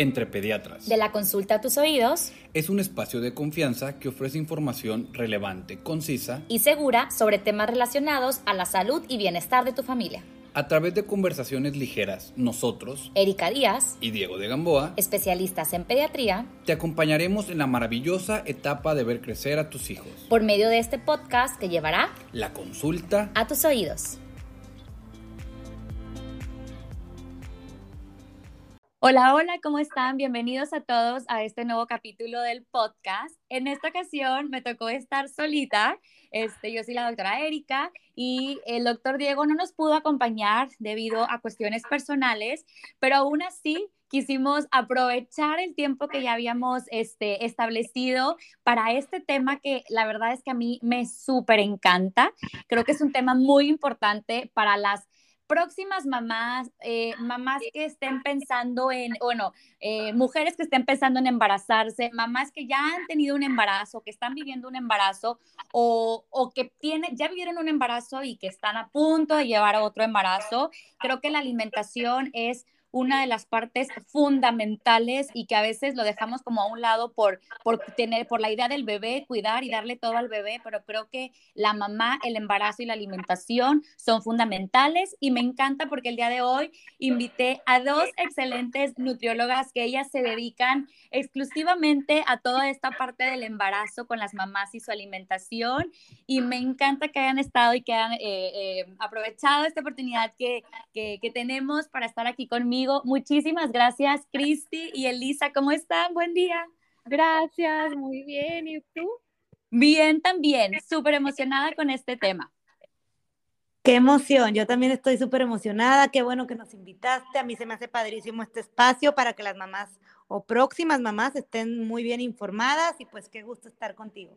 entre pediatras. De la consulta a tus oídos. Es un espacio de confianza que ofrece información relevante, concisa y segura sobre temas relacionados a la salud y bienestar de tu familia. A través de conversaciones ligeras, nosotros, Erika Díaz y Diego de Gamboa, especialistas en pediatría, te acompañaremos en la maravillosa etapa de ver crecer a tus hijos. Por medio de este podcast que llevará la consulta a tus oídos. Hola, hola, ¿cómo están? Bienvenidos a todos a este nuevo capítulo del podcast. En esta ocasión me tocó estar solita. Este, yo soy la doctora Erika y el doctor Diego no nos pudo acompañar debido a cuestiones personales, pero aún así quisimos aprovechar el tiempo que ya habíamos este, establecido para este tema que la verdad es que a mí me súper encanta. Creo que es un tema muy importante para las próximas mamás, eh, mamás que estén pensando en, bueno, eh, mujeres que estén pensando en embarazarse, mamás que ya han tenido un embarazo, que están viviendo un embarazo o, o que tienen, ya vivieron un embarazo y que están a punto de llevar otro embarazo, creo que la alimentación es una de las partes fundamentales y que a veces lo dejamos como a un lado por, por tener, por la idea del bebé, cuidar y darle todo al bebé, pero creo que la mamá, el embarazo y la alimentación son fundamentales y me encanta porque el día de hoy invité a dos excelentes nutriólogas que ellas se dedican exclusivamente a toda esta parte del embarazo con las mamás y su alimentación y me encanta que hayan estado y que hayan eh, eh, aprovechado esta oportunidad que, que, que tenemos para estar aquí conmigo Muchísimas gracias, Cristi y Elisa. ¿Cómo están? Buen día. Gracias, muy bien. ¿Y tú? Bien, también. Súper emocionada con este tema. Qué emoción, yo también estoy súper emocionada, qué bueno que nos invitaste, a mí se me hace padrísimo este espacio para que las mamás o próximas mamás estén muy bien informadas y pues qué gusto estar contigo.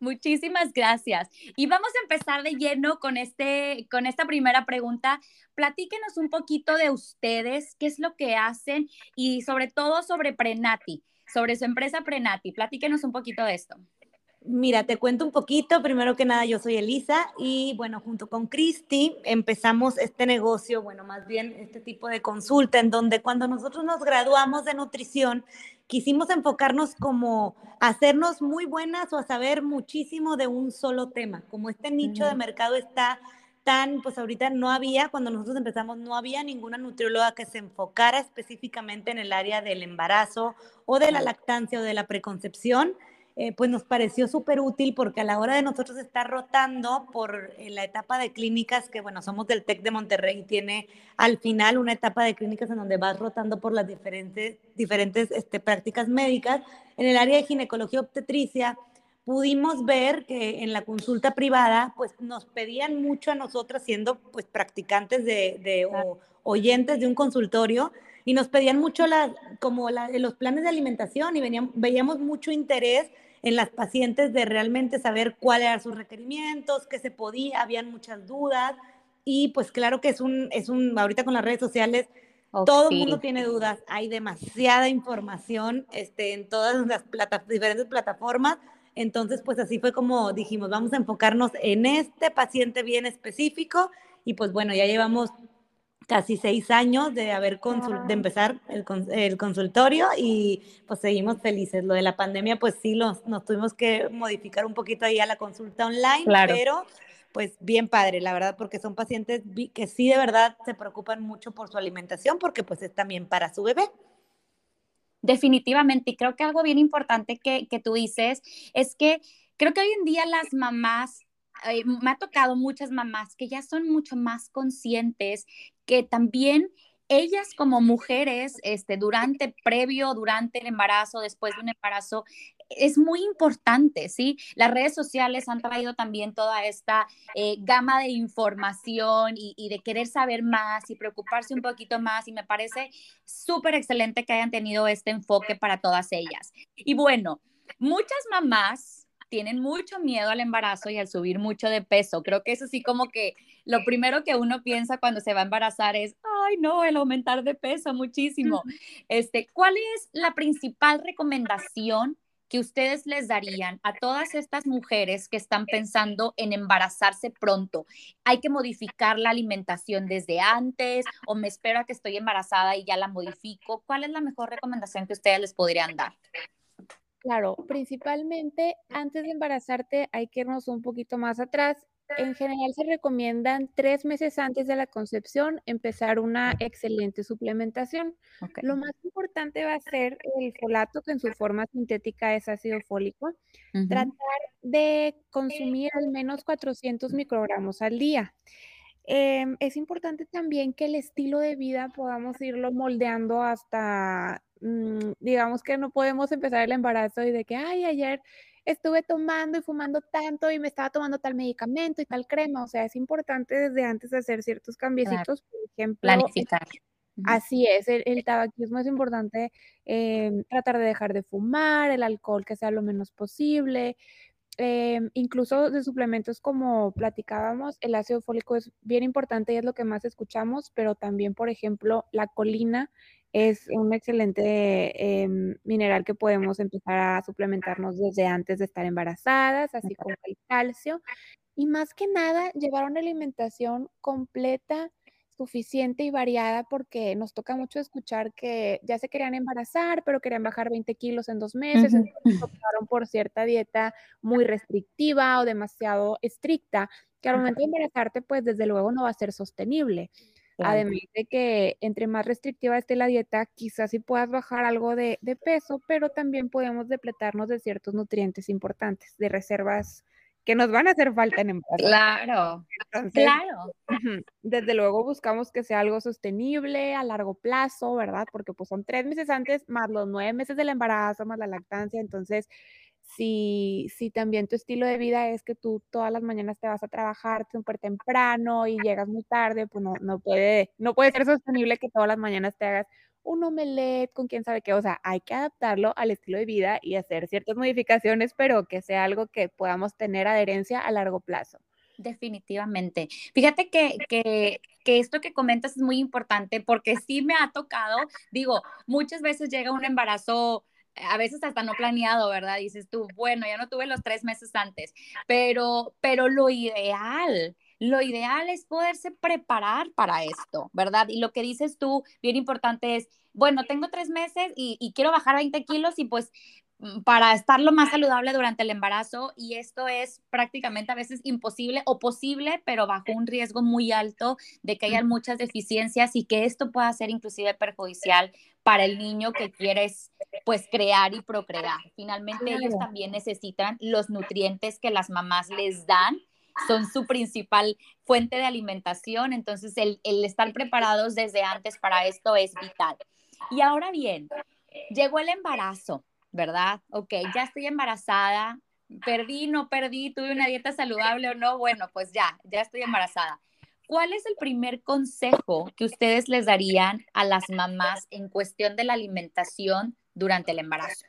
Muchísimas gracias. Y vamos a empezar de lleno con, este, con esta primera pregunta. Platíquenos un poquito de ustedes, qué es lo que hacen y sobre todo sobre Prenati, sobre su empresa Prenati. Platíquenos un poquito de esto. Mira, te cuento un poquito. Primero que nada, yo soy Elisa y bueno, junto con Cristi empezamos este negocio, bueno, más bien este tipo de consulta en donde cuando nosotros nos graduamos de nutrición, quisimos enfocarnos como a hacernos muy buenas o a saber muchísimo de un solo tema. Como este nicho de mercado está tan, pues ahorita no había, cuando nosotros empezamos, no había ninguna nutrióloga que se enfocara específicamente en el área del embarazo o de la lactancia o de la preconcepción. Eh, pues nos pareció súper útil porque a la hora de nosotros estar rotando por eh, la etapa de clínicas, que bueno, somos del TEC de Monterrey, tiene al final una etapa de clínicas en donde vas rotando por las diferentes, diferentes este, prácticas médicas. En el área de ginecología obstetricia, pudimos ver que en la consulta privada, pues nos pedían mucho a nosotras, siendo pues practicantes de, de o oyentes de un consultorio, y nos pedían mucho las, como los planes de alimentación y veníamos, veíamos mucho interés en las pacientes de realmente saber cuáles eran sus requerimientos, qué se podía, habían muchas dudas y pues claro que es un, es un ahorita con las redes sociales, oh, todo el mundo tiene dudas, hay demasiada información este, en todas las diferentes plataformas, entonces pues así fue como dijimos, vamos a enfocarnos en este paciente bien específico y pues bueno, ya llevamos casi seis años de haber de empezar el, el, consultorio y pues seguimos felices. Lo de la pandemia, pues sí, los, nos tuvimos que modificar un poquito ahí a la consulta online, pero pues bien padre, la verdad, porque son pacientes que sí de verdad se preocupan mucho por su alimentación, porque pues es también para su bebé. Definitivamente, y creo que algo bien importante que, que tú dices es que creo que hoy en día las mamás me ha tocado muchas mamás que ya son mucho más conscientes que también ellas como mujeres, este, durante, previo, durante el embarazo, después de un embarazo, es muy importante, ¿sí? Las redes sociales han traído también toda esta eh, gama de información y, y, de querer saber más y preocuparse un poquito más y me parece súper excelente que hayan tenido este enfoque para todas ellas. Y bueno, muchas mamás tienen mucho miedo al embarazo y al subir mucho de peso. Creo que eso sí como que lo primero que uno piensa cuando se va a embarazar es, ay no, el aumentar de peso muchísimo. Este, ¿cuál es la principal recomendación que ustedes les darían a todas estas mujeres que están pensando en embarazarse pronto? ¿Hay que modificar la alimentación desde antes o me espero a que estoy embarazada y ya la modifico? ¿Cuál es la mejor recomendación que ustedes les podrían dar? Claro, principalmente antes de embarazarte hay que irnos un poquito más atrás en general se recomiendan tres meses antes de la concepción empezar una excelente suplementación. Lo más importante va a ser el folato, que en su forma sintética es ácido fólico. Tratar de consumir al menos 400 microgramos al día. Em, es importante también que el estilo de vida podamos irlo moldeando hasta, digamos que no podemos empezar el embarazo y de que, ay, ayer estuve tomando y fumando tanto y me estaba tomando tal medicamento y tal crema. O sea, es importante desde antes hacer ciertos cambiecitos, por ejemplo. Planificar. Así es, el, tabaquismo es importante em, tratar de dejar de fumar, el alcohol que sea lo menos posible, em, incluso de suplementos como platicábamos, el ácido fólico es bien importante y es lo que más escuchamos, pero también, por ejemplo, la colina es un excelente em, mineral que podemos empezar a suplementarnos desde antes de estar embarazadas, así como el calcio. Y más que nada, llevar una alimentación completa, suficiente y variada, porque nos toca mucho escuchar que ya se querían embarazar, pero querían bajar 20 kilos en dos meses, entonces optaron por cierta dieta muy restrictiva o demasiado estricta, que al momento de embarazarte, pues desde luego no va a ser sostenible. Además de que entre más restrictiva esté la dieta, quizás sí puedas bajar algo de, peso, pero también podemos depletarnos de ciertos nutrientes importantes, de reservas que nos van a hacer falta en embarazo. Claro, claro. Desde luego buscamos que sea algo sostenible a largo plazo, ¿verdad? Porque pues son tres meses antes, más los nueve meses del embarazo, más la lactancia, entonces si, si también tu estilo de vida es que tú todas las mañanas te vas a trabajar súper temprano y llegas muy tarde, pues no, no, puede, no puede ser sostenible que todas las mañanas te hagas un omelette con quién sabe qué. O sea, hay que adaptarlo al estilo de vida y hacer ciertas modificaciones, pero que sea algo que podamos tener adherencia a largo plazo. Definitivamente. Fíjate que, que, que, esto que comentas es muy importante porque sí me ha tocado, digo, muchas veces llega un embarazo a veces hasta no planeado, ¿verdad? Dices tú, bueno, ya no tuve los tres meses antes, pero, pero lo ideal, lo ideal es poderse preparar para esto, ¿verdad? Y lo que dices tú, bien importante es, bueno, tengo tres meses y, y quiero bajar 20 kilos y pues para estar lo más saludable durante el embarazo y esto es prácticamente a veces imposible o posible, pero bajo un riesgo muy alto de que haya muchas deficiencias y que esto pueda ser inclusive perjudicial para el niño que quieres pues crear y procrear. Finalmente ellos también necesitan los nutrientes que las mamás les dan son su principal fuente de alimentación, entonces el, el estar preparados desde antes para esto es vital. Y ahora bien, llegó el embarazo, ¿verdad? Ok, ya estoy embarazada, perdí, no perdí, tuve una dieta saludable o no, bueno, pues ya, ya estoy embarazada. ¿Cuál es el primer consejo que ustedes les darían a las mamás en cuestión de la alimentación durante el embarazo?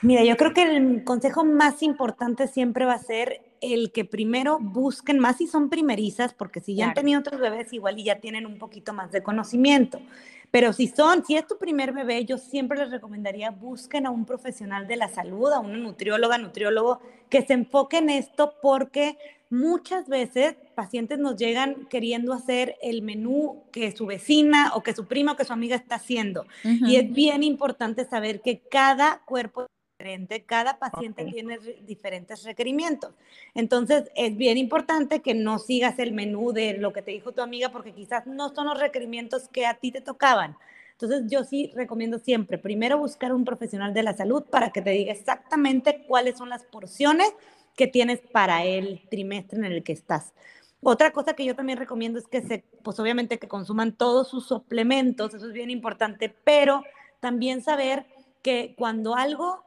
Mira, yo creo que el consejo más importante siempre va a ser el que primero busquen más si son primerizas, porque si ya han tenido otros bebés, igual y ya tienen un poquito más de conocimiento. Pero si son, si es tu primer bebé, yo siempre les recomendaría busquen a un profesional de la salud, a una nutrióloga, nutriólogo, que se enfoque en esto porque muchas veces pacientes nos llegan queriendo hacer el menú que su vecina o que su prima o que su amiga está haciendo. Y es bien importante saber que cada cuerpo cada paciente tiene diferentes requerimientos. Entonces, es bien importante que no sigas el menú de lo que te dijo tu amiga porque quizás no son los requerimientos que a ti te tocaban. Entonces, yo sí recomiendo siempre, primero buscar un profesional de la salud para que te diga exactamente cuáles son las porciones que tienes para el trimestre en el que estás. Otra cosa que yo también recomiendo es que se, pues obviamente que consuman todos sus suplementos, eso es bien importante, pero también saber que cuando algo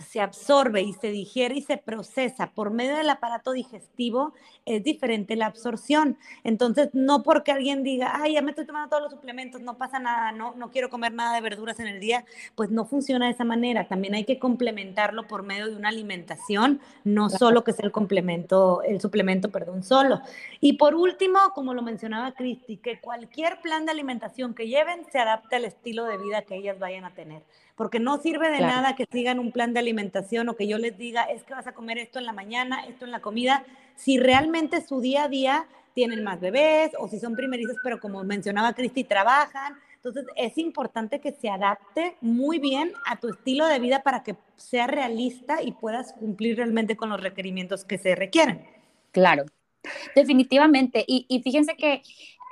se absorbe y se digiere y se procesa por medio del aparato digestivo, es diferente la absorción. Entonces, no porque alguien diga, ay, ya me estoy tomando todos los suplementos, no pasa nada, no, no quiero comer nada de verduras en el día, pues no funciona de esa manera. También hay que complementarlo por medio de una alimentación, no solo que sea el complemento, el suplemento, perdón, solo. Y por último, como lo mencionaba Cristi, que cualquier plan de alimentación que lleven se adapte al estilo de vida que ellas vayan a tener porque no sirve de nada que sigan un plan de alimentación o que yo les diga, es que vas a comer esto en la mañana, esto en la comida, si realmente su día a día tienen más bebés o si son primerizos, pero como mencionaba Cristi, trabajan. Entonces es importante que se adapte muy bien a tu estilo de vida para que sea realista y puedas cumplir realmente con los requerimientos que se requieren. Claro, definitivamente. Y, y fíjense que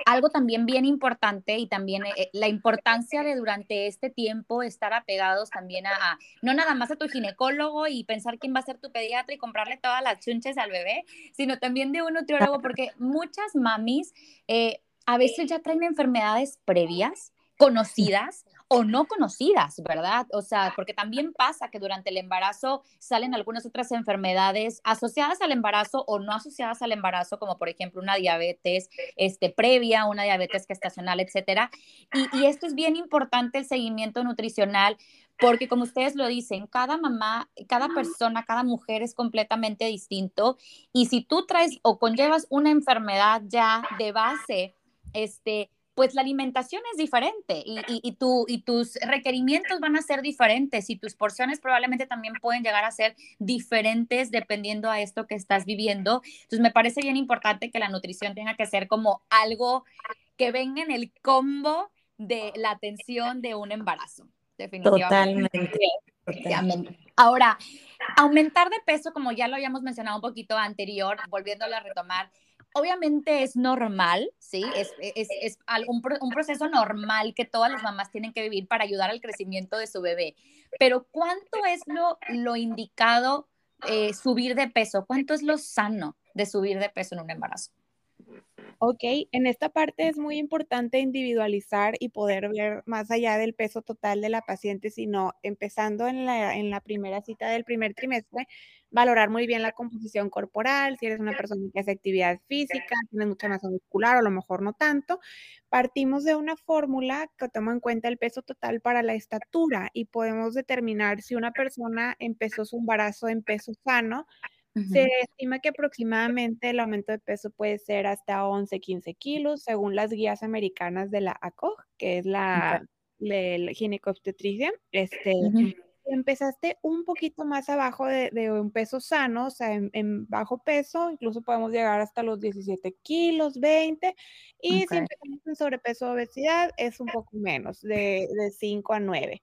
algo también bien importante y también eh, la importancia de durante este tiempo estar apegados también a, no nada más a tu ginecólogo y pensar quién va a ser tu pediatra y comprarle todas las chunches al bebé, sino también de un nutriólogo, porque muchas mamis eh, a veces ya traen enfermedades previas conocidas o no conocidas, ¿verdad? O sea, porque también pasa que durante el embarazo salen algunas otras enfermedades asociadas al embarazo o no asociadas al embarazo, como por ejemplo una diabetes este, previa, una diabetes gestacional, etcétera. Y, y esto es bien importante, el seguimiento nutricional, porque como ustedes lo dicen, cada mamá, cada persona, cada mujer es completamente distinto y si tú traes o conllevas una enfermedad ya de base, este, pues la alimentación es diferente y, y, y tus requerimientos van a ser diferentes y tus porciones probablemente también pueden llegar a ser diferentes dependiendo a esto que estás viviendo. Entonces me parece bien importante que la nutrición tenga que ser como algo que venga en el combo de la atención de un embarazo. Definitivamente. Totalmente. Ahora, aumentar de peso, como ya lo habíamos mencionado un poquito anterior, volviéndolo a retomar, obviamente es normal, ¿sí? Es, es, es un, un, proceso normal que todas las mamás tienen que vivir para ayudar al crecimiento de su bebé. Pero ¿cuánto es lo, lo indicado eh, subir de peso? ¿Cuánto es lo sano de subir de peso en un embarazo? Ok, en esta parte es muy importante individualizar y poder ver más allá del peso total de la paciente, sino empezando en la, en la primera cita del primer trimestre, valorar muy bien la composición corporal, si eres una persona que hace actividad física, tienes mucha masa muscular o a lo mejor no tanto. Partimos de una fórmula que toma en cuenta el peso total para la estatura y podemos determinar si una persona empezó su embarazo en peso sano se estima que aproximadamente el aumento de peso puede ser hasta 11, 15 kilos, según las guías americanas de la ACOG, que es la, okay. ginecobstetricia. Este, Empezaste un poquito más abajo de, un peso sano, o sea, en, bajo peso, incluso podemos llegar hasta los 17 kilos, 20, y si empezamos en sobrepeso o obesidad, es un poco menos, de, de 5 a 9.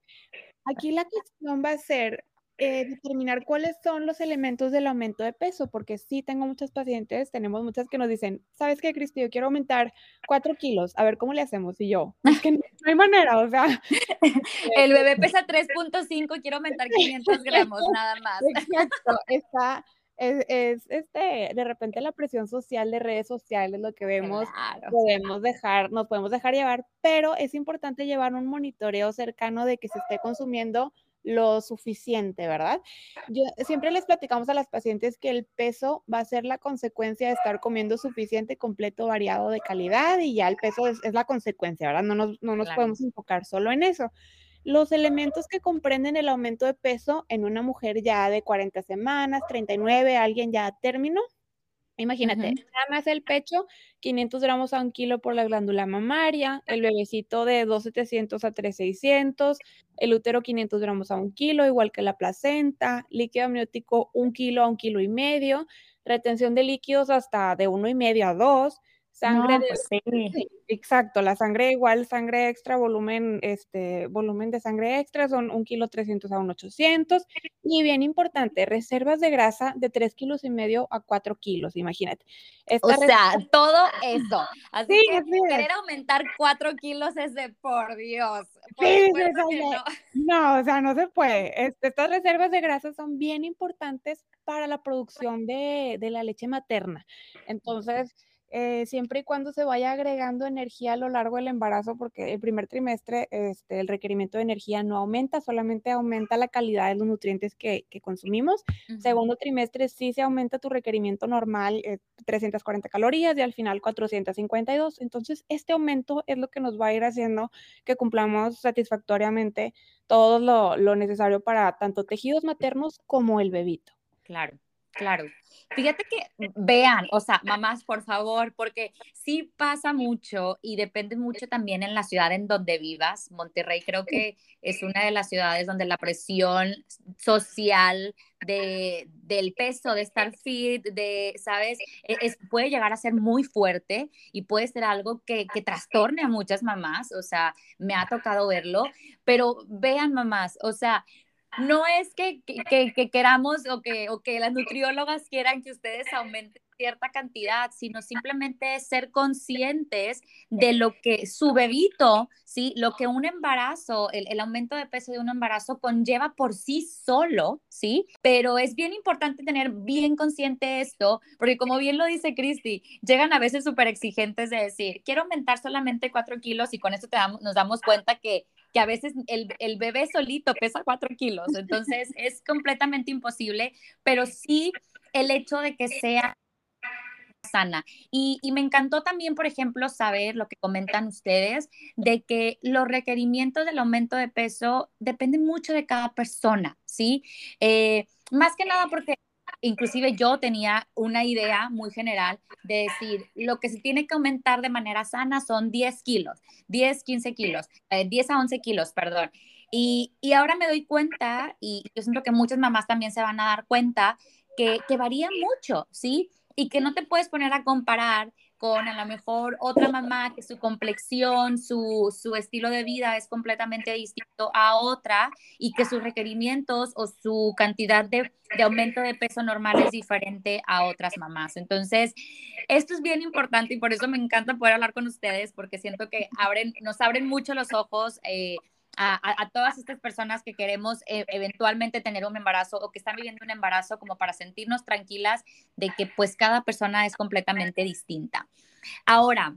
Aquí la cuestión va a ser eh, determinar cuáles son los elementos del aumento de peso, porque sí tengo muchas pacientes, tenemos muchas que nos dicen, ¿sabes qué, Cristi? Yo quiero aumentar 4 kilos, a ver cómo le hacemos. Y yo, es que no, hay manera, o sea. El bebé pesa 3.5, quiero aumentar 500 gramos, nada más. Exacto, está. Es, es, este, de repente la presión social de redes sociales, lo que vemos, claro. podemos dejar, nos podemos dejar llevar, pero es importante llevar un monitoreo cercano de que se esté consumiendo lo suficiente, ¿verdad? Yo siempre les platicamos a las pacientes que el peso va a ser la consecuencia de estar comiendo suficiente, completo, variado de calidad y ya el peso es, es la consecuencia, ¿verdad? No nos, no nos claro. podemos enfocar solo en eso. Los elementos que comprenden el aumento de peso en una mujer ya de 40 semanas, 39, alguien ya a término, Imagínate, uh -huh. nada más el pecho, 500 gramos a un kilo por la glándula mamaria, el bebecito de 2,700 a 3,600, el útero 500 gramos a un kilo, igual que la placenta, líquido amniótico un kilo a un kilo y medio, retención de líquidos hasta de uno y medio a dos, sangre no, de, pues sí. exacto, la sangre igual, sangre extra, volumen, este, volumen de sangre extra son un kilo 300 a un 800 y bien importante, reservas de grasa de 3 kilos y medio a 4 kilos, imagínate. Esta o sea, todo eso. Así sí, que sí. querer aumentar 4 kilos es de por Dios. Por sí, que no. no. o sea, no se puede. Este, estas reservas de grasa son bien importantes para la producción de, de la leche materna. Entonces, eh, siempre y cuando se vaya agregando energía a lo largo del embarazo, porque el primer trimestre este, el requerimiento de energía no aumenta, solamente aumenta la calidad de los nutrientes que, consumimos. Segundo trimestre sí se aumenta tu requerimiento normal, 340 eh, calorías y al final 452. Entonces, este aumento es lo que nos va a ir haciendo que cumplamos satisfactoriamente todo lo, lo necesario para tanto tejidos maternos como el bebito. Claro. Claro. Fíjate que vean, o sea, mamás, por favor, porque sí pasa mucho y depende mucho también en la ciudad en donde vivas. Monterrey creo que es una de las ciudades donde la presión social de, del peso, de estar fit, de, ¿sabes? E, es, puede llegar a ser muy fuerte y puede ser algo que, que trastorne a muchas mamás, o sea, me ha tocado verlo, pero vean mamás, o sea, no es que, queramos o que, o que las nutriólogas quieran que ustedes aumenten cierta cantidad, sino simplemente ser conscientes de lo que su bebito, ¿sí? Lo que un embarazo, el, el, aumento de peso de un embarazo conlleva por sí solo, ¿sí? Pero es bien importante tener bien consciente esto, porque como bien lo dice Cristi, llegan a veces súper exigentes de decir, quiero aumentar solamente cuatro kilos y con esto te damos, nos damos cuenta que que a veces el, bebé solito pesa cuatro kilos, entonces es completamente imposible, pero sí el hecho de que sea sana. Y, me encantó también, por ejemplo, saber lo que comentan ustedes, de que los requerimientos del aumento de peso dependen mucho de cada persona, ¿sí? Eh, más que nada porque inclusive yo tenía una idea muy general de decir, lo que se tiene que aumentar de manera sana son 10 kilos, 10, 15 kilos, 10 eh, a 11 kilos, perdón. Y, y, ahora me doy cuenta, y yo siento que muchas mamás también se van a dar cuenta, que, que varía mucho, ¿sí? Y que no te puedes poner a comparar con a lo mejor otra mamá que su complexión, su, su, estilo de vida es completamente distinto a otra y que sus requerimientos o su cantidad de, de, aumento de peso normal es diferente a otras mamás. Entonces, esto es bien importante y por eso me encanta poder hablar con ustedes porque siento que abren, nos abren mucho los ojos. Eh, a, todas estas personas que queremos eh, eventualmente tener un embarazo o que están viviendo un embarazo como para sentirnos tranquilas de que pues cada persona es completamente distinta. Ahora,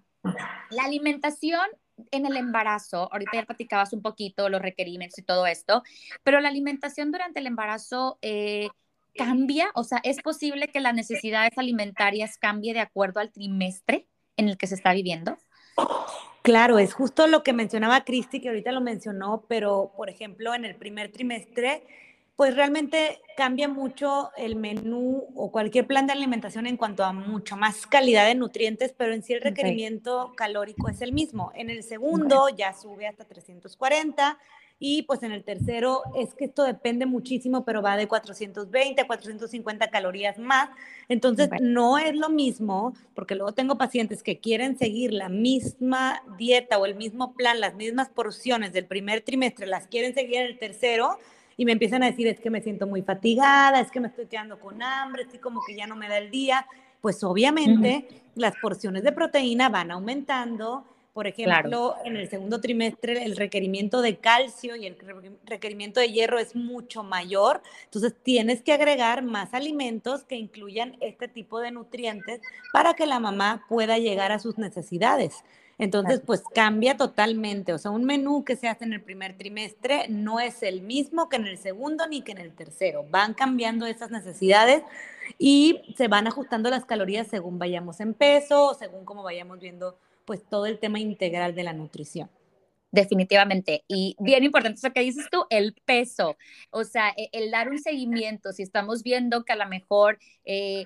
la alimentación en el embarazo, ahorita ya platicabas un poquito los requerimientos y todo esto, pero la alimentación durante el embarazo eh, cambia, o sea, ¿es posible que las necesidades alimentarias cambie de acuerdo al trimestre en el que se está viviendo? Claro, es justo lo que mencionaba Cristi, que ahorita lo mencionó, pero por ejemplo, en el primer trimestre, pues realmente cambia mucho el menú o cualquier plan de alimentación en cuanto a mucho más calidad de nutrientes, pero en sí el requerimiento calórico es el mismo. En el segundo ya sube hasta 340 y pues en el tercero es que esto depende muchísimo, pero va de 420 a 450 calorías más. Entonces no es lo mismo, porque luego tengo pacientes que quieren seguir la misma dieta o el mismo plan, las mismas porciones del primer trimestre, las quieren seguir en el tercero y me empiezan a decir es que me siento muy fatigada, es que me estoy quedando con hambre, estoy como que ya no me da el día. Pues obviamente las porciones de proteína van aumentando por ejemplo, en el segundo trimestre el requerimiento de calcio y el requerimiento de hierro es mucho mayor, entonces tienes que agregar más alimentos que incluyan este tipo de nutrientes para que la mamá pueda llegar a sus necesidades. Entonces, pues cambia totalmente. O sea, un menú que se hace en el primer trimestre no es el mismo que en el segundo ni que en el tercero. Van cambiando esas necesidades y se van ajustando las calorías según vayamos en peso o según cómo vayamos viendo pues todo el tema integral de la nutrición. Definitivamente. Y bien importante eso que dices tú, el peso. O sea, e, el, dar un seguimiento, si estamos viendo que a lo mejor eh,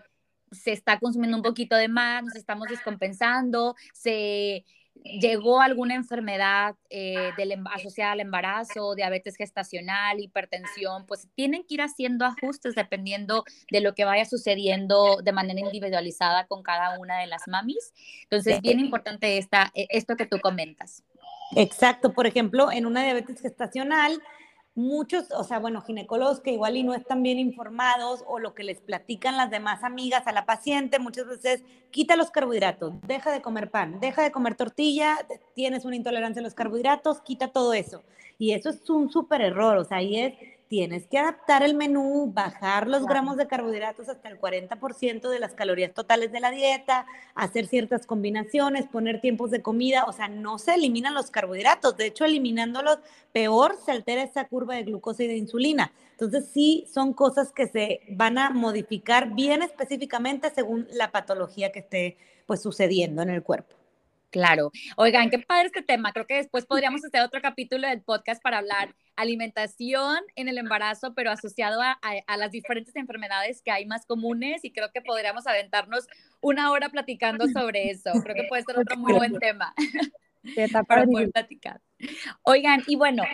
se está consumiendo un poquito de más, nos estamos descompensando, se llegó alguna enfermedad eh, del, asociada al embarazo, diabetes gestacional, hipertensión, pues tienen que ir haciendo ajustes dependiendo de lo que vaya sucediendo de manera individualizada con cada una de las mamis. Entonces, bien importante esta, e, esto que tú comentas. Exacto, por ejemplo, en una diabetes gestacional, muchos, o sea, bueno, ginecólogos que igual y no están bien informados o lo que les platican las demás amigas a la paciente, muchas veces quita los carbohidratos, deja de comer pan, deja de comer tortilla, tienes una intolerancia a los carbohidratos, quita todo eso. Y eso es un súper error, o sea, ahí es tienes que adaptar el menú, bajar los gramos de carbohidratos hasta el 40% de las calorías totales de la dieta, hacer ciertas combinaciones, poner tiempos de comida, o sea, no se eliminan los carbohidratos, de hecho, eliminándolos, peor se altera esa curva de glucosa y de insulina. Entonces, sí son cosas que se van a modificar bien específicamente según la patología que esté pues sucediendo en el cuerpo. Claro. Oigan, qué padre este tema. Creo que después podríamos hacer otro capítulo del podcast para hablar alimentación en el embarazo, pero asociado a, las diferentes enfermedades que hay más comunes y creo que podríamos aventarnos una hora platicando sobre eso. Creo que puede ser otro muy buen tema para poder platicar. Oigan, y bueno,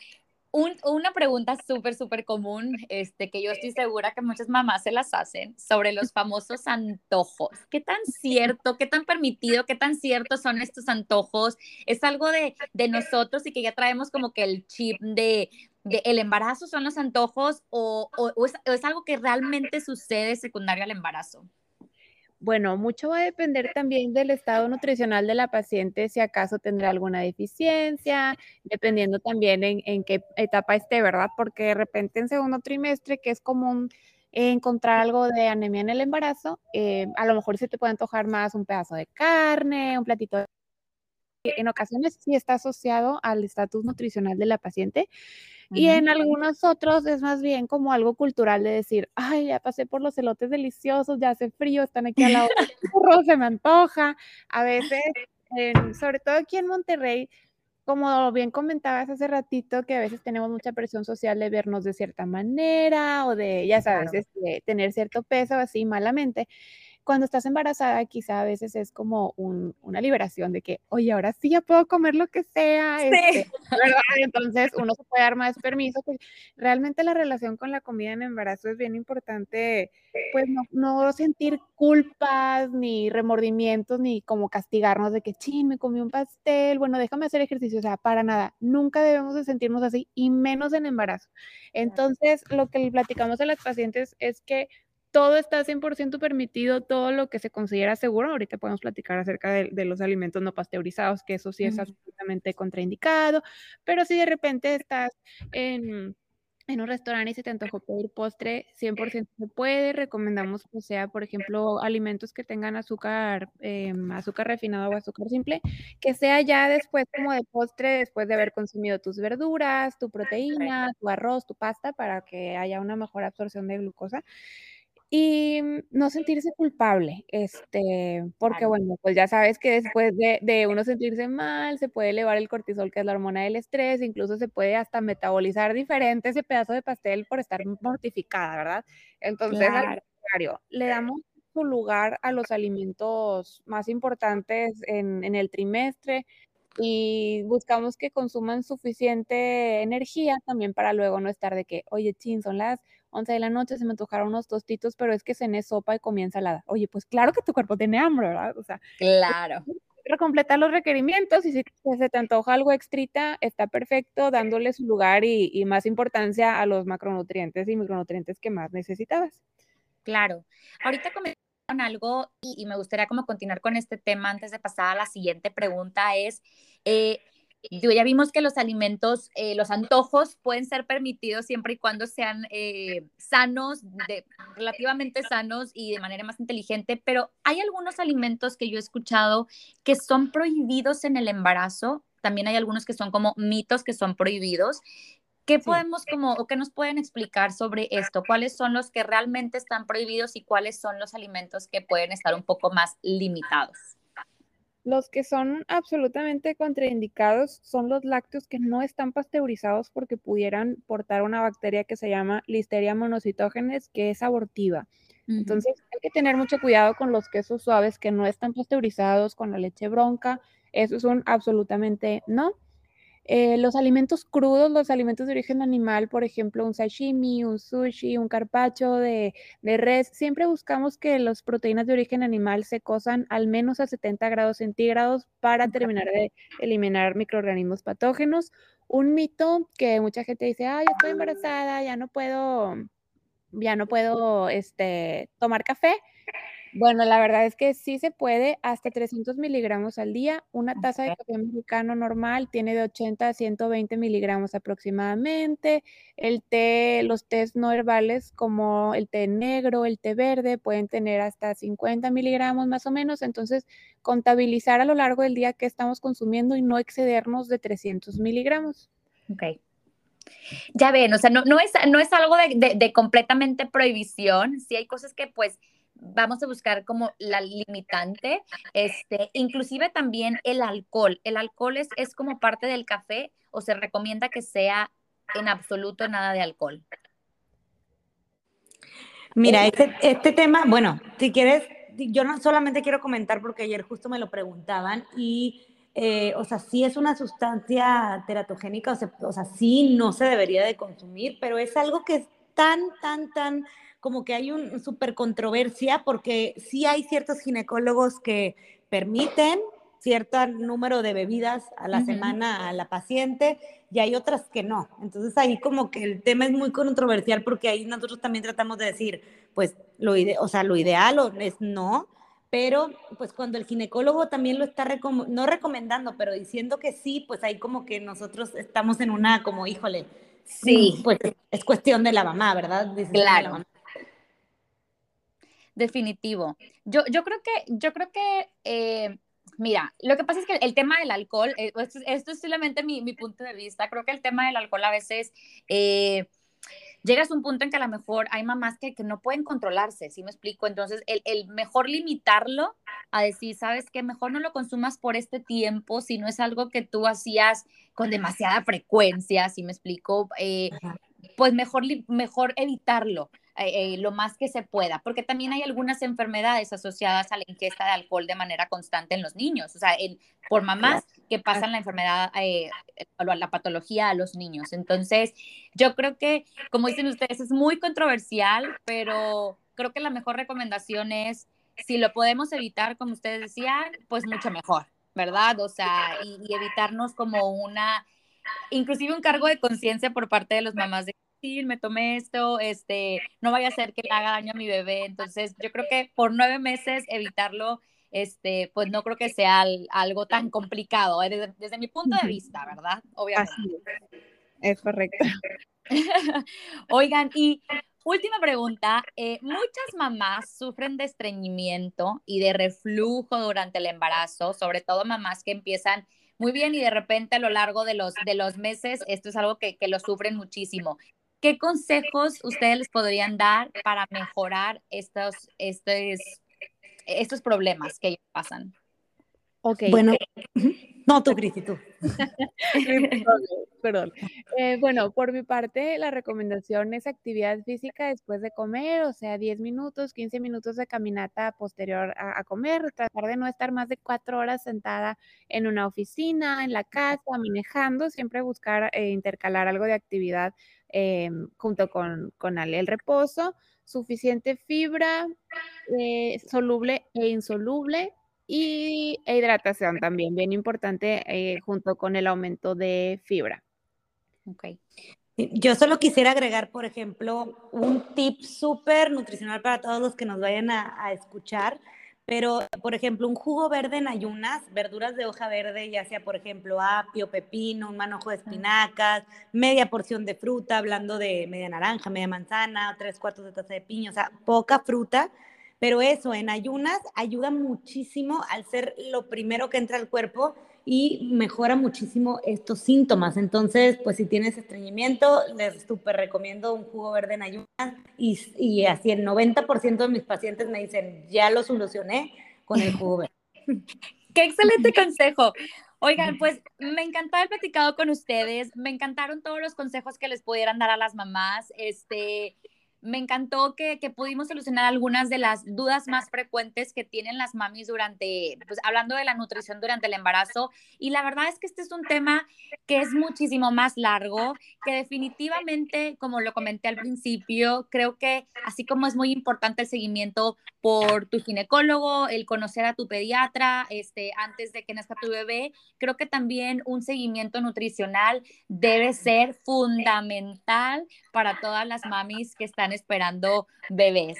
una pregunta súper, súper común, este, que yo estoy segura que muchas mamás se las hacen, sobre los famosos antojos. ¿Qué tan cierto, qué tan permitido, qué tan ciertos son estos antojos? ¿Es algo de, nosotros y que ya traemos como que el chip de, el embarazo son los antojos o, es, o es algo que realmente sucede secundario al embarazo? Bueno, mucho va a depender también del estado nutricional de la paciente, si acaso tendrá alguna deficiencia, dependiendo también en, qué etapa esté, ¿verdad? Porque de repente en segundo trimestre, que es común encontrar algo de anemia en el embarazo, eh, a lo mejor se te puede antojar más un pedazo de carne, un platito de... En ocasiones sí está asociado al estatus nutricional de la paciente, y en algunos otros es más bien como algo cultural de decir, ay, ya pasé por los elotes deliciosos, ya hace frío, están aquí al lado se me antoja. A veces, sobre todo aquí en Monterrey, como bien comentabas hace ratito, que a veces tenemos mucha presión social de vernos de cierta manera o de, ya sabes, este, tener cierto peso así malamente cuando estás embarazada, quizá a veces es como una liberación de que, oye, ahora sí ya puedo comer lo que sea. Este, Entonces uno se puede dar más permiso. Pues, realmente la relación con la comida en embarazo es bien importante, pues no, sentir culpas, ni remordimientos, ni como castigarnos de que, ching, me comí un pastel, bueno, déjame hacer ejercicio. O sea, para nada. Nunca debemos de sentirnos así, y menos en embarazo. Entonces, lo que le platicamos a las pacientes es que todo está 100% permitido, todo lo que se considera seguro. Ahorita podemos platicar acerca de, los alimentos no pasteurizados, que eso sí es absolutamente contraindicado, pero si de repente estás en, un restaurante y se te antojó pedir postre, 100% se puede. Recomendamos que sea, por ejemplo, alimentos que tengan azúcar, em, azúcar refinado o azúcar simple, que sea ya después como de postre, después de haber consumido tus verduras, tu proteína, tu arroz, tu pasta, para que haya una mejor absorción de glucosa. Y mm, no sentirse culpable, este, porque bueno, pues ya sabes que después de, de, uno sentirse mal, se puede elevar el cortisol, que es la hormona del estrés, incluso se puede hasta metabolizar diferente ese pedazo de pastel por estar mortificada, ¿verdad? Entonces, al contrario, le damos su lugar a los alimentos más importantes en, en el trimestre, y buscamos que consuman suficiente energía también para luego no estar de que, oye, chin, son las 11 de la noche, se me antojaron unos tostitos, pero es que cené sopa y comí ensalada. Oye, pues claro que tu cuerpo tiene hambre, ¿verdad? O sea, claro. Completar los requerimientos y si se te antoja algo extrita, está perfecto, dándole su lugar y, más importancia a los macronutrientes y micronutrientes que más necesitabas. Claro. Ahorita comentaron algo y, y, me gustaría como continuar con este tema antes de pasar a la siguiente pregunta es, eh, ya vimos que los alimentos, eh, los antojos pueden ser permitidos siempre y cuando sean eh, sanos, de, relativamente sanos y de manera más inteligente, pero hay algunos alimentos que yo he escuchado que son prohibidos en el embarazo. También hay algunos que son como mitos que son prohibidos. ¿Qué podemos como o qué nos pueden explicar sobre esto? ¿Cuáles son los que realmente están prohibidos y cuáles son los alimentos que pueden estar un poco más limitados? Los que son absolutamente contraindicados son los lácteos que no están pasteurizados porque pudieran portar una bacteria que se llama Listeria monocitógenes, que es abortiva. Entonces hay que tener mucho cuidado con los quesos suaves que no están pasteurizados, con la leche bronca. Eso es un absolutamente no. Eh, los alimentos crudos, los alimentos de origen animal, por ejemplo, un sashimi, un sushi, un carpacho de, res, siempre buscamos que las proteínas de origen animal se cosan al menos a 70 grados centígrados para terminar de eliminar microorganismos patógenos. Un mito que mucha gente dice, ay, estoy embarazada, ya no puedo, ya no puedo este, tomar café Bueno, la verdad es que sí se puede, hasta 300 miligramos al día. Una taza de café mexicano normal tiene de 80 a 120 miligramos aproximadamente. El té, los tés no herbales como el té negro, el té verde, pueden tener hasta 50 miligramos más o menos. Entonces, contabilizar a lo largo del día qué estamos consumiendo y no excedernos de 300 miligramos. Ok. Ya ven, o sea, no, no, es, no es algo de, de completamente prohibición. Sí hay cosas que pues vamos a buscar como la limitante, este, inclusive también el alcohol. El alcohol es, es como parte del café o se recomienda que sea en absoluto nada de alcohol. Mira, este, este tema, bueno, si quieres, yo no solamente quiero comentar porque ayer justo me lo preguntaban y, eh, o sea, sí es una sustancia teratogénica, o sea, o sea, sí no se debería de consumir, pero es algo que es tan, tan, tan como que hay una súper controversia porque sí hay ciertos ginecólogos que permiten cierto número de bebidas a la semana a la paciente y hay otras que no. Entonces ahí como que el tema es muy controversial porque ahí nosotros también tratamos de decir, pues lo, o sea, lo ideal es no, pero pues cuando el ginecólogo también lo está no recomendando, pero diciendo que sí, pues ahí como que nosotros estamos en una como, híjole, sí, pues es cuestión de la mamá, ¿verdad? claro. Definitivo. Yo, yo creo que, yo creo que, eh, mira, lo que pasa es que el tema del alcohol, eh, esto, es simplemente mi, mi, punto de vista, creo que el tema del alcohol a veces... Eh, llegas a un punto en que a lo mejor hay mamás que, que no pueden controlarse, ¿sí me explico? Entonces, el, el, mejor limitarlo a decir, ¿sabes qué? Mejor no lo consumas por este tiempo, si no es algo que tú hacías con demasiada frecuencia, ¿sí me explico? pues mejor, mejor evitarlo. Eh, lo más que se pueda, porque también hay algunas enfermedades asociadas a la ingesta de alcohol de manera constante en los niños, o sea, por mamás que pasan la enfermedad eh, la patología a los niños. Entonces, yo creo que, como dicen ustedes, es muy controversial, pero creo que la mejor recomendación es, si lo podemos evitar, como ustedes decían, pues mucho mejor, ¿verdad? O sea, y, y evitarnos como una, inclusive un cargo de conciencia por parte de los mamás de me tomé esto, este, no vaya a ser que le haga daño a mi bebé. Entonces, yo creo que por nueve meses evitarlo, este, pues no creo que sea algo tan complicado, eh, desde, mi punto de vista, ¿verdad? Obviamente. es. correcto. Oigan, y última pregunta, eh, muchas mamás sufren de estreñimiento y de reflujo durante el embarazo, sobre todo mamás que empiezan muy bien y de repente a lo largo de los, de los meses esto es algo que, que lo sufren muchísimo. ¿Qué consejos ustedes les podrían dar para mejorar estos, estos, estos problemas que ellos pasan? Ok. Bueno, no, tú, Cristi, tú. perdón. Eh, bueno, por mi parte, la recomendación es actividad física después de comer, o sea, 10 minutos, 15 minutos de caminata posterior a, comer, tratar de no estar más de cuatro horas sentada en una oficina, en la casa, manejando, siempre buscar eh, intercalar algo de actividad Em, junto con, con el reposo, suficiente fibra eh, soluble e insoluble y e hidratación también, bien importante, eh, junto con el aumento de fibra. Ok. Yo solo quisiera agregar, por ejemplo, un tip súper nutricional para todos los que nos vayan a, a escuchar pero, por ejemplo, un jugo verde en ayunas, verduras de hoja verde, ya sea, por ejemplo, apio, pepino, un manojo de espinacas, media porción de fruta, hablando de media naranja, media manzana, tres cuartos de taza de piña, o sea, poca fruta, pero eso en ayunas ayuda muchísimo al ser lo primero que entra al cuerpo y mejora muchísimo estos síntomas. Entonces, pues si tienes estreñimiento, les súper recomiendo un jugo verde en ayunas y, y así el 90% de mis pacientes me dicen, ya lo solucioné con el jugo verde. Qué excelente consejo. Oigan, pues me encantó haber platicado con ustedes, me encantaron todos los consejos que les pudieran dar a las mamás. Este, me encantó que, pudimos solucionar algunas de las dudas más frecuentes que tienen las mamis durante, pues hablando de la nutrición durante el embarazo. Y la verdad es que este es un tema que es muchísimo más largo, que definitivamente, como lo comenté al principio, creo que así como es muy importante el seguimiento por tu ginecólogo, el conocer a tu pediatra este, antes de que nazca tu bebé, creo que también un seguimiento nutricional debe ser fundamental para todas las mamis que están están esperando bebés.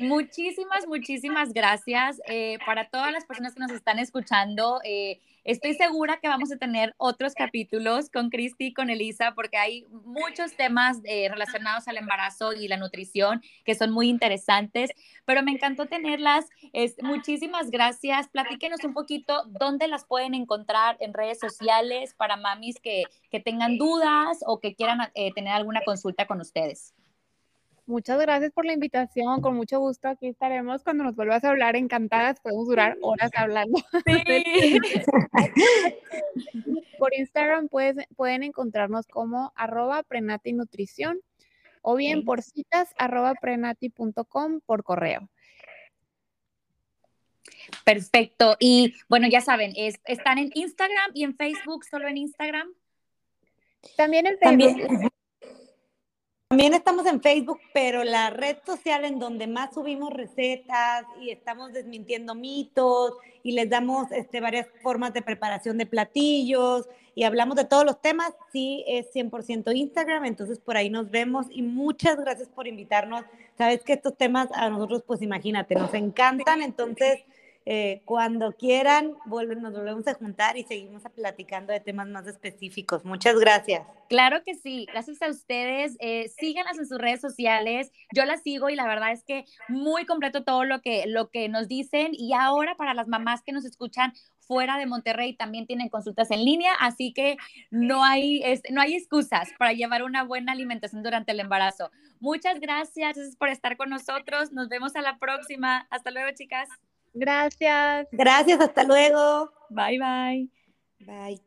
Muchísimas, muchísimas gracias eh, para todas las personas que nos están escuchando. Eh, Estoy segura que vamos a tener otros capítulos con Cristi y con Elisa porque hay muchos temas eh, relacionados al embarazo y la nutrición que son muy interesantes, pero me encantó tenerlas. Es, muchísimas gracias. Platíquenos un poquito dónde las pueden encontrar en redes sociales para mamis que, que tengan dudas o que quieran eh, tener alguna consulta con ustedes. Muchas gracias por la invitación, con mucho gusto aquí estaremos cuando nos vuelvas a hablar, encantadas, podemos durar horas hablando. por Instagram pueden encontrarnos como arroba prenati nutrición o bien por citas arroba prenati.com por correo. Perfecto. Y bueno, ya saben, están en Instagram y en Facebook, solo en Instagram. También en Facebook. También estamos en Facebook, pero la red social en donde más subimos recetas y estamos desmintiendo mitos y les damos este, varias formas de preparación de platillos y hablamos de todos los temas, sí es 100% Instagram, entonces por ahí nos vemos y muchas gracias por invitarnos. Sabes que estos temas a nosotros, pues imagínate, nos encantan, entonces eh, cuando quieran, vuelven, nos volvemos a juntar y seguimos platicando de temas más específicos. Muchas gracias. Claro que sí, gracias a ustedes. Eh, síganlas en sus redes sociales. Yo las sigo y la verdad es que muy completo todo lo que, nos dicen. Y ahora para las mamás que nos escuchan fuera de Monterrey también tienen consultas en línea, así que no hay, excusas para llevar una buena alimentación durante el embarazo. Muchas gracias por estar con nosotros. Nos vemos a la próxima. Hasta luego, chicas. Gracias. Gracias, hasta luego. Bye, bye. Bye.